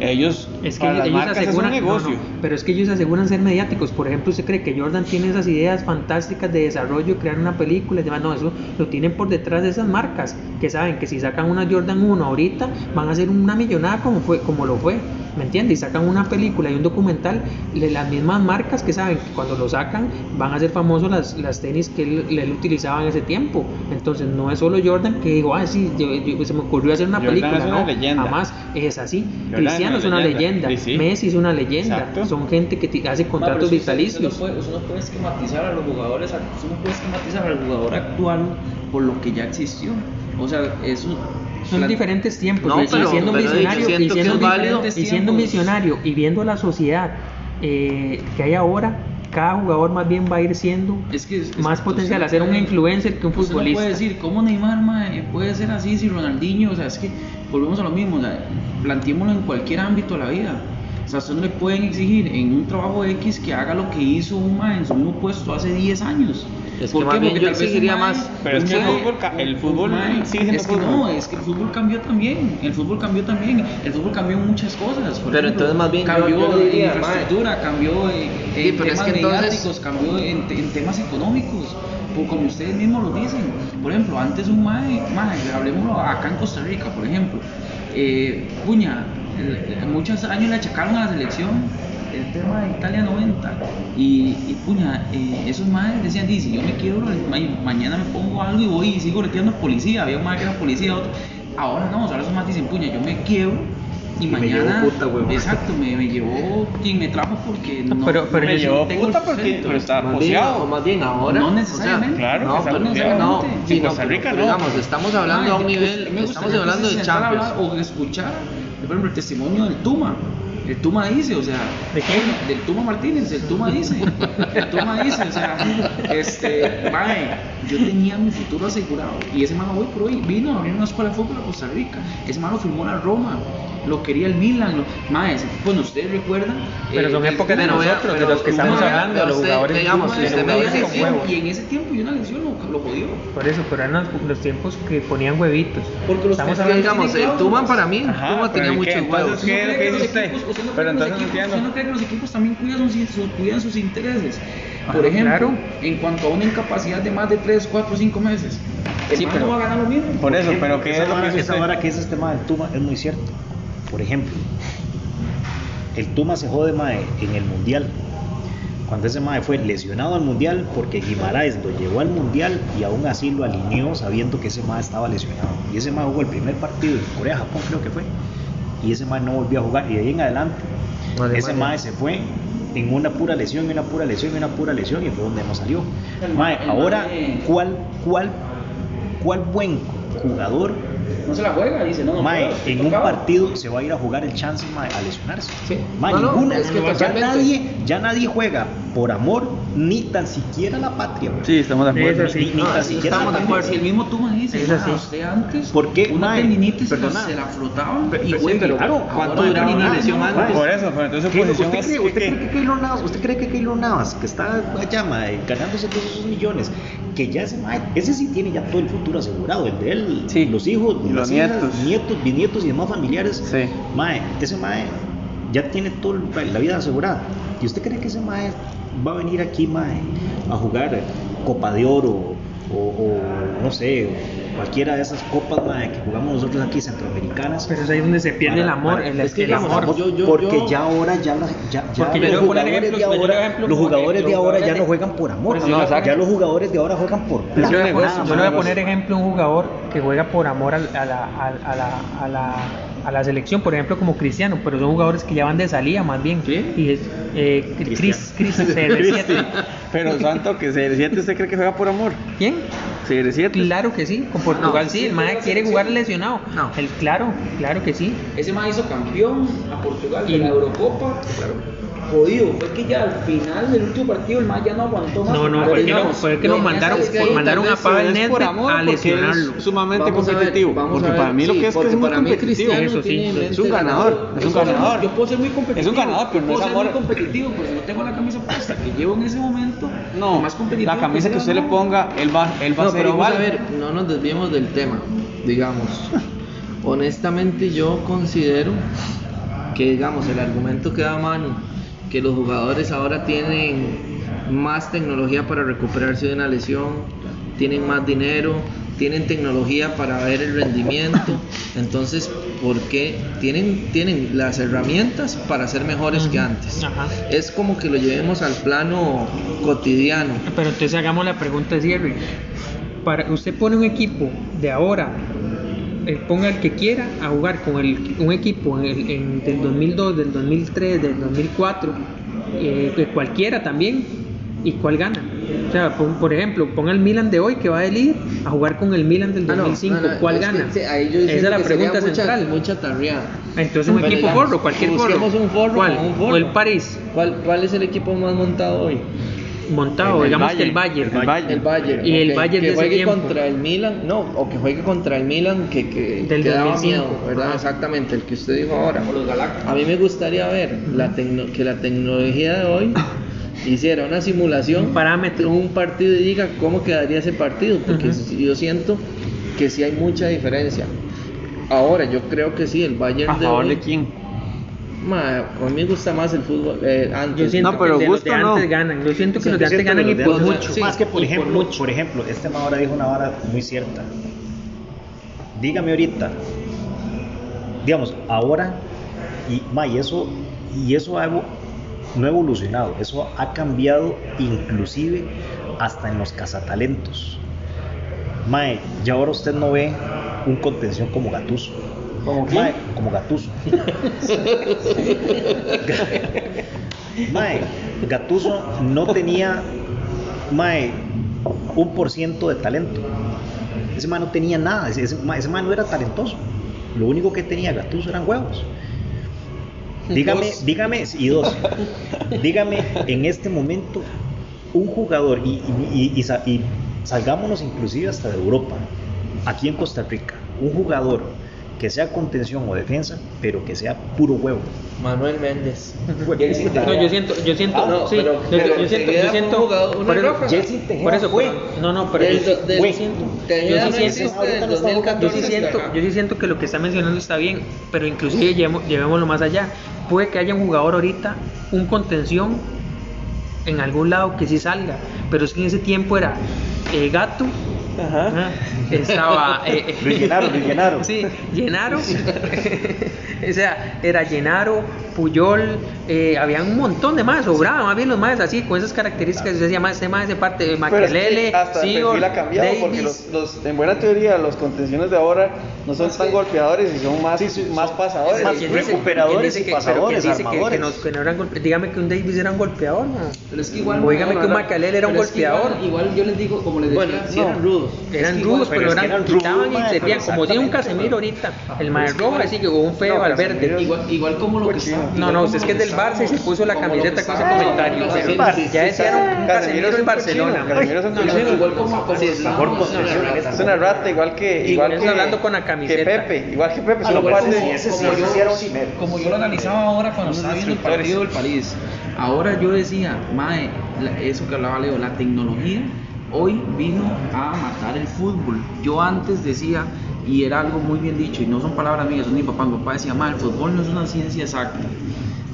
A: ellos,
C: Es que
A: para las
C: ellos
A: marcas
C: aseguran,
A: es un
C: no,
A: negocio.
C: no, pero es que ellos aseguran ser mediáticos. Por ejemplo, usted cree que Jordan tiene esas ideas fantásticas de desarrollo, crear una película y demás. No, eso lo tienen por detrás de esas marcas que saben que si sacan una Jordan 1 ahorita van a hacer una millonada como fue, como lo fue. ¿Me entiendes? Y sacan una película y un documental, de las mismas marcas que saben que cuando lo sacan van a ser famosos las, las tenis que él, él utilizaba en ese tiempo. Entonces no es solo Jordan que digo, ah, sí, yo- yo- se me ocurrió hacer una
A: Jordan
C: película.
A: es una
C: no,
A: leyenda.
C: jamás es así.
A: Jordan
C: Cristiano es una leyenda,
A: Sí, sí.
C: Messi es una leyenda,
A: Exacto.
C: son gente que hace contratos
D: pero usted-
C: vitalicios.
D: Usted no, puede, usted no puede esquematizar a los jugadores, usted no puede esquematizar al jugador actual por lo que ya existió. O sea, eso.
C: Son
D: la-
C: diferentes tiempos,
B: No,
C: y, y
B: pero-
C: siendo
B: pero,
C: visionario,
B: yo siento
C: y
B: que
C: siendo,
B: es válido.
C: y siendo
D: tiempos.
C: visionario y viendo la sociedad eh, que hay ahora, cada jugador más bien va a ir siendo
D: Es que es-
C: más potencial a ser un influencer que un
D: Usted no
C: futbolista.
D: puede decir, ¿cómo Neymar mae, puede ser así si Ronaldinho? O sea, es que volvemos a lo mismo, o sea, planteémoslo en cualquier ámbito de la vida. O sea, a usted no le pueden exigir en un trabajo X que haga lo que hizo un mae en su mismo puesto hace 10 años.
B: Es
D: ¿Por
B: que
D: qué?
B: más bien
D: Porque
B: yo
D: tal vez un
B: exigiría más.
A: Pero es que el fútbol el sigue siendo
D: es que
A: fútbol.
D: no, es que el fútbol cambió también. El fútbol cambió también. El fútbol cambió muchas cosas. Por
B: Pero entonces más bien
D: cambió
B: yo diría,
D: en infraestructura, cambió en,
B: Sí,
D: en
B: pero es
D: temas
B: que entonces-
D: cambió en, en temas económicos. Como ustedes mismos lo dicen. Por ejemplo, antes un mae, mae, hablemoslo acá en Costa Rica, por ejemplo. Eh, puña, el- el- muchos años le achacaron a la selección el tema de Italia 90 y, y puña, eh, esos madres decían, "Di, si yo me quiebro, ma- mañana me pongo algo y voy y sigo retirando policía, había un madre que era policía, otro. ahora no, ahora esos más dicen, puña, yo me quiebro y,
B: Y me
D: mañana,
B: llevó puta, huevón.
D: exacto, me, me llevó quien me trajo porque no,
C: pero- pero
D: no
A: Me llevó
D: tengo
A: puta porque pero
B: o
A: poseado.
B: más bien ahora.
D: No
B: o sea,
D: necesariamente.
A: Claro
B: no,
A: que está
B: pero no,
A: poseado.
B: no,
D: En
B: sí, no,
A: Costa
B: pero-
A: Rica
B: pero
A: no.
B: digamos, estamos hablando a un nivel,
D: me
B: estamos hablando de Champions.
D: hablar O escuchar, por ejemplo, el testimonio del Tuma. El Tuma dice, o sea,
C: ¿De quién?
D: Del Tuma Martínez, el Tuma dice. El Tuma dice, o sea, este, mae, yo tenía mi futuro asegurado. Y ese malo hoy por hoy vino a abrir una escuela de fútbol a Costa Rica. Ese malo firmó la Roma. Lo quería el Milan. Lo, mae, ese- bueno, ustedes recuerdan.
C: Pero
D: eh,
C: son épocas de nosotros, de los que estamos
B: usted-
C: hablando, los jugadores,
B: digamos, si usted me dice.
D: Y en ese tiempo y una lesión lo, lo jodió.
C: Por eso, pero eran los, los tiempos que ponían huevitos.
D: Porque los
C: Estamos hablando
B: digamos, el Tuma para mí, Tuma tenía
A: ¿y qué? Entonces,
B: huevos.
A: ¿qué? Es
D: no
A: Pero entonces
D: equipos-
A: entiendo.
D: usted no cree que los equipos también cuidan sus, sus- cuidan sus intereses. Por
C: Ajá,
D: ejemplo,
C: claro.
D: en cuanto a una incapacidad de más de 3, 4, 5 meses, el
A: Sí, pero-
D: no va a ganar lo mismo.
A: Por eso, pero ¿qué es lo que
E: esa vara que dice este tema del Tuma es muy cierto. Por ejemplo, el Tuma se jode mae, en el Mundial. Cuando ese mae fue lesionado al Mundial porque Guimaraes lo llevó al Mundial y aún así lo alineó sabiendo que ese mae estaba lesionado. Y ese mae jugó el primer partido en Corea-Japón creo que fue. Y ese mae no volvió a jugar. Y de ahí en adelante, ese mae se fue en una pura lesión, y una pura lesión, y una pura lesión y fue donde no salió. Mae, ahora, ¿cuál, cuál, cuál buen jugador
D: No se la juega, dice, no, no
E: Mae,
D: puedo,
E: en un
D: tocado.
E: partido se va a ir a jugar el chance mae, a lesionarse.
B: Sí.
E: Mae,
B: No, no,
E: ninguno.
B: es que
E: ya,
B: totalmente.
E: nadie, ya nadie juega por amor ni tan siquiera la patria. mae.
A: Sí, estamos de acuerdo.
C: Sí.
E: Ni, ni
B: No,
E: tan
B: sí,
E: siquiera
B: estamos
E: la
B: de acuerdo.
D: Si el mismo Tuma dice,
C: Es
D: "Ma,
C: así.
D: usted antes,
E: ¿Por qué,
D: una
E: mae?
D: tendinitis se la-
E: Perdona.
D: se la frotaban
E: Pe-
D: y güey,
E: pero claro,
B: ¿cuánto duraba una lesión antes?
A: Por eso, pero entonces su
E: ¿Qué-
A: posición
E: ¿Usted, cree, usted,
A: que-
E: cree que Keylor Navas, ¿Usted cree que Keylor Navas, que está allá, mae, ganándose todos esos millones, que ya ese mae, ese sí tiene ya todo el futuro asegurado, el de él,
A: Sí.
E: los hijos,
A: los
E: las hijas,
A: nietos.
E: nietos, bisnietos y demás familiares,
A: Sí.
E: mae, ese mae ya tiene toda la vida asegurada. ¿Y usted cree que ese mae va a venir aquí, mae, a jugar Copa de Oro o, o, no sé, cualquiera de esas copas, mae, que jugamos nosotros aquí centroamericanas?
C: Pero es ahí donde se pierde el amor.
E: para-
C: el,
B: es que
C: el
B: digamos,
C: amor.
B: yo- yo-
E: porque
B: yo-
E: ya ahora ya, la- ya, ya los jugadores de ahora, los jugadores de ahora ya no juegan por amor,
A: No, exacto.
E: ya los jugadores de ahora juegan por
C: Yo
E: plata.
C: le, voy a poner,
A: negocio,
C: yo le voy a poner ejemplo un jugador que juega por amor al- a, la, a, a la, a, la, a la selección, por ejemplo como Cristiano, pero son jugadores que ya van de salida más bien.
B: ¿Sí?
C: Y es eh, Chris, Chris CR7.
A: Pero Santo, que CR7, ¿usted cree que juega por amor?
C: ¿Quién?
A: CR7.
C: Claro que sí, con Portugal
B: No,
C: sí,
D: sí,
C: el mae quiere jugar lesionado.
B: No.
C: El, claro, claro que sí.
D: Ese man hizo campeón a Portugal
C: Y-
D: de la Eurocopa. Jodido, fue que ya al final del último partido el man ya no aguantó más.
C: No, no, fue que, no, fue que
D: en
C: mandaron,
D: ahí
C: mandaron a Pavel Nedved
A: por amor,
C: a lesionarlo.
A: es sumamente
B: Vamos ver,
A: competitivo.
B: vamos
A: porque
B: ver,
A: para mí lo
B: sí,
A: que es que es muy competitivo.
B: Cristiano
C: Eso sí, es
A: un ganador, es un
D: Yo puedo ser-
A: ganador.
D: Yo puedo ser muy competitivo.
A: Es un ganador, pero no es amor.
D: competitivo, pero si no tengo la camisa puesta que llevo en ese momento,
A: No,
D: más competitivo.
A: la camisa que usted le ponga, él va, él va a ser
B: pero vamos
A: igual.
B: a ver, no nos desviemos del tema, digamos. Honestamente yo considero que, digamos, el argumento que da Manu, que los jugadores ahora tienen más tecnología para recuperarse de una lesión, tienen más dinero, tienen tecnología para ver el rendimiento, entonces, ¿por qué? Tienen, tienen las herramientas para ser mejores que antes.
C: ajá.
B: Es como que lo llevemos al plano cotidiano.
C: Pero entonces hagamos la pregunta de cierre. Para, usted pone un equipo de ahora, eh, ponga el que quiera a jugar con el, un equipo en el- en- del 2002, del 2003, del 2004, eh, de cualquiera también, ¿y cuál gana? O sea, pon- por ejemplo, ponga el Milan de hoy que va de líder a jugar con el Milan del
B: Ah, no,
C: 2005,
B: no, no,
C: ¿cuál
B: que
C: gana?
B: sí, ahí yo
C: Esa es la
B: que
C: pregunta
B: mucha,
C: central.
B: Mucha tarreada.
C: Entonces un
B: Bueno,
C: equipo
B: digamos,
C: forro, cualquier forro.
B: un forro,
C: ¿Cuál?
B: un forro.
C: O el París,
B: ¿Cuál, ¿Cuál es el equipo más montado hoy?
C: Montado,
A: El
C: digamos que el
A: Bayern, el Bayern.
B: El Bayern.
C: Y el
B: ok,
C: Bayern
B: que
C: de ese
B: juegue contra el Milan, no, o que juegue contra el Milan que, que,
C: Del
B: que daba
C: 2005,
B: miedo, ¿verdad? Exactamente, el que usted dijo ahora.
D: O los Galacticos.
B: A mí me gustaría ver la tecno- que la tecnología de hoy hiciera una simulación,
C: Un parámetro.
B: un partido y diga cómo quedaría ese partido, porque yo siento que sí hay mucha diferencia. Ahora, yo creo que sí, el Bayern
A: ¿A
B: de
A: favor
B: hoy,
A: de quién?
B: Ma, a mí me gusta más el fútbol eh, antes.
C: Yo siento
A: No, pero
C: que los de
A: gusto no.
C: antes ganan. Yo siento que
B: Sí,
C: los de
B: yo
C: antes
B: siento
C: ganan
B: que
C: y por mucho.
B: sí,
E: Más que por ejemplo,
C: mucho.
E: por ejemplo, este ma ahora dijo una vara muy cierta. Dígame ahorita, digamos, ahora, y, ma, y eso, y eso ha no ha evolucionado, eso ha cambiado inclusive hasta en los cazatalentos. Mae, ya ahora usted no ve un contención como Gatuso.
A: ¿Como quién?
E: Como Gatuso. Mae, Gatuso no tenía Mae, un por ciento de talento. Ese mae no tenía nada, ese, ese, mae, ese mae no era talentoso. Lo único que tenía Gatuso eran huevos. Dígame,
B: Dos.
E: dígame, y dos. Dígame en este momento un jugador, y, y salgámonos inclusive hasta de Europa, aquí en Costa Rica, un jugador que sea contención o defensa, pero que sea puro huevo.
B: Manuel Méndez.
C: No, yo siento, yo siento,
B: Ah, no,
C: sí,
B: pero-
C: yo,
B: pero
C: yo siento, yo siento,
B: un jugador- una
C: por eso,
B: ráfaga.
E: Jelsin Tejeda
C: por eso,
E: fue.
C: pero- no, no, pero
B: Del
C: yo,
B: del-
C: siento, yo sí siento, yo
B: 2014
C: sí siento, yo sí siento que lo que está mencionando está bien, pero inclusive llevemos- llevémoslo más allá. Puede que haya un jugador ahorita, un contención en algún lado que sí salga, pero es que en ese tiempo era eh, Gato, ajá, estaba eh,
E: Luis Llenaro, Luis Llenaro.
C: Sí, Llenaro. o sea, era Llenaro, Puyol, eh, había un montón de más, sobraban más bien los más así, con esas características, se decía más, ese más de parte de
A: es que
C: Makelele,
A: hasta el
C: Seagull,
A: perfil ha cambiado porque
C: Davis.
A: los, los- en buena teoría los contenciones de ahora no son tan golpeadores y son más, más pasadores.
E: más
C: ¿Quién dice-
E: recuperadores
C: dice
E: y
C: que-
E: pasadores,
C: quién dice que- que,
E: armadores.
C: nos- que no eran golpe- dígame que un Davis era un golpeador, ¿no?
D: Pero es que igual.
C: O dígame
D: no,
C: que un
D: no,
C: Makelele era un
D: que
C: golpeador.
D: Igual, igual yo les digo, como les decía.
B: Bueno, sí
D: no,
B: eran rudos.
C: Eran
D: que
C: rudos, pero,
E: que
C: eran, quitaban y servían, como tiene un Casemiro ahorita, el Maestro así que con un feo
A: No,
C: Valverde.
D: Igual, como lo que
A: Cochino.
C: No, no, usted es que es del Barça y se puso la camiseta con ese comentario.
B: Sí,
C: o sea,
B: sí,
C: ya decían un Casemiro del Barcelona.
A: Casemiro es un cochino.
D: Igual como.
A: Es una rata, igual que.
C: Igual eso hablando con la camiseta.
A: Que Pepe, igual que Pepe,
E: Ah,
A: solo
E: no, pero
A: parte.
D: como yo- lo analizaba ahora cuando estaba viendo el partido del París. Ahora yo decía, mae, eso que hablaba Leo, la tecnología hoy vino a matar el fútbol. Yo antes decía, y era algo muy bien dicho, y no son palabras mías, son mi papá. Mi papá decía, mae, el fútbol no es una ciencia exacta.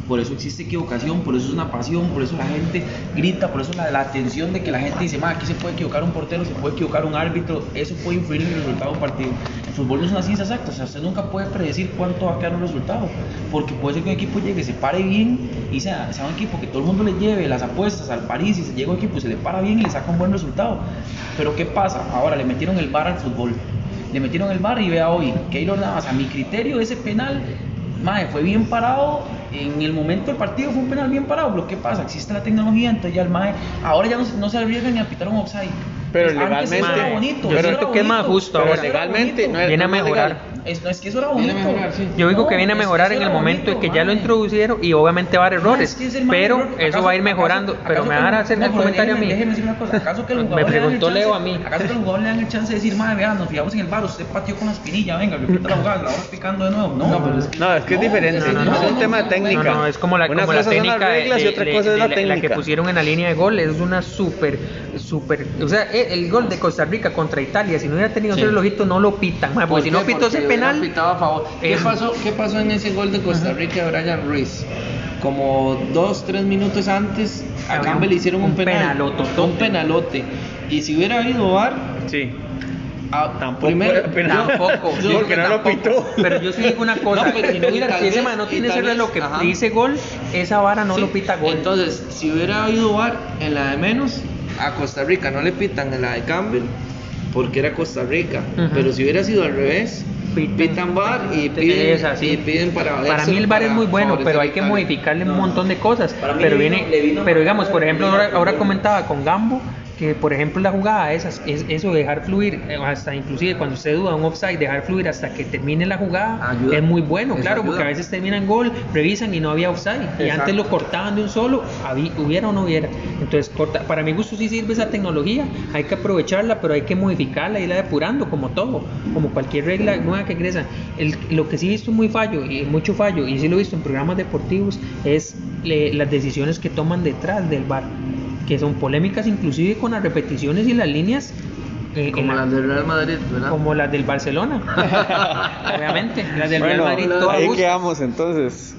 D: Por eso existe equivocación, por eso es una pasión, por eso la gente grita, por eso la, atención de que la gente dice, "Ma, aquí se puede equivocar un portero, se puede equivocar un árbitro, eso puede influir en el resultado de un partido. El fútbol no es una ciencia exacta, o sea, usted nunca puede predecir cuánto va a quedar un resultado, porque puede ser que un equipo llegue, se pare bien y sea, sea un equipo que todo el mundo le lleve las apuestas al París y se llega un equipo se le para bien y le saca un buen resultado. Pero ¿qué pasa? Ahora le metieron el VAR al fútbol. Le metieron el VAR y vea hoy, Keylor Navas, a mi criterio, ese penal Mae, fue bien parado. En el momento del partido fue un penal bien parado. Pero ¿qué pasa? Existe la tecnología, entonces ya el Mae. Ahora ya no, se- no se arriesga ni a pitar un offside.
A: Pero
D: Pues
A: legalmente-
D: era bonito.
C: siento
D: era
C: que es más justo
D: pero
C: ahora.
A: Legalmente, no es-
C: Viene a
A: no es
C: mejorar.
A: legal.
D: Es, no, es que eso era bonito.
B: Mejorar, sí.
C: Yo digo que viene a
D: es que
C: mejorar en el momento en
D: bonito,
C: que ya lo introducieron y obviamente va a haber
D: No,
C: errores,
D: es que es el mal
C: pero
D: error.
C: eso
D: ¿Acaso-
C: va a ir mejorando.
D: acaso
C: Pero me van a hacer el comentario a mí.
D: Déjeme decir una cosa. ¿Acaso que el
C: Me
D: le
C: preguntó
D: chance-
C: Leo a mí.
D: ¿Acaso que el jugador le dan el chance de decir, madre, vean, nos fijamos en el bar, usted pateó con la espinilla, venga, repita la jugada, la vamos picando de nuevo? No,
B: No, pero es que-
A: No, es que es diferente.
C: no, no,
A: es un tema de técnica.
C: No, no, es como la,
A: Una
C: como la
A: cosa son las
C: técnica
A: reglas y otra cosa es la
C: la,
A: técnica.
C: que pusieron en la línea de gol. Es una súper, súper. O sea, eh, el gol de Costa Rica contra Italia, si no hubiera tenido ese relojito, no lo pitan. Porque si
B: ¿Por
C: no pitó ese penal.
B: pitado a favor. ¿Qué,
C: Eh.
B: pasó, ¿Qué pasó en ese gol de Costa Rica de Brian Ruiz? Como dos, tres minutos antes, a
C: Había
B: Campbell le hicieron un,
C: un
B: penal. Un penalote. Y si hubiera habido VAR,
A: Sí.
B: ah,
A: Tampoco
B: primero,
A: penal.
C: Tampoco.
B: yo-
A: Porque no lo
B: tampoco.
A: pitó.
C: Pero yo sí digo una cosa,
B: No, pero
C: si, no hubiera, si ese no tiene ese reloj que
B: ajá.
C: dice gol, esa vara no
B: Sí,
C: lo pita gol.
B: Entonces, si hubiera habido VAR en la de menos, a Costa Rica no le pitan en la de Campbell porque era Costa Rica. Pero si hubiera sido al revés,
C: Pitan-
B: VAR y piden,
C: así.
B: y piden para
C: Para mí el VAR es muy bueno, pero hay que
B: Italia.
C: modificarle un montón de cosas. Pero viene,
D: vino
C: pero digamos, por ejemplo, ahora, ahora comentaba con Gambo que por ejemplo la jugada esas es eso de dejar fluir eh, hasta inclusive cuando usted duda un offside dejar fluir hasta que termine la jugada
B: Ayuda.
C: es muy bueno claro
B: ayuda.
C: porque a veces terminan gol revisan y no había offside y antes lo cortaban de un solo hubiera o no hubiera entonces corta, para mi gusto sí sirve esa tecnología hay que aprovecharla pero hay que modificarla y irla depurando como todo como cualquier regla nueva que ingresa El- lo que sí he visto muy fallo y mucho fallo y sí lo he visto en programas deportivos es le- las decisiones que toman detrás del bar que son polémicas inclusive con las repeticiones y las líneas eh,
B: Como
C: la-
B: las del Real Madrid, ¿verdad?
C: como las del Barcelona obviamente las del
A: Bueno,
C: Real Madrid todo a
A: ahí quedamos entonces.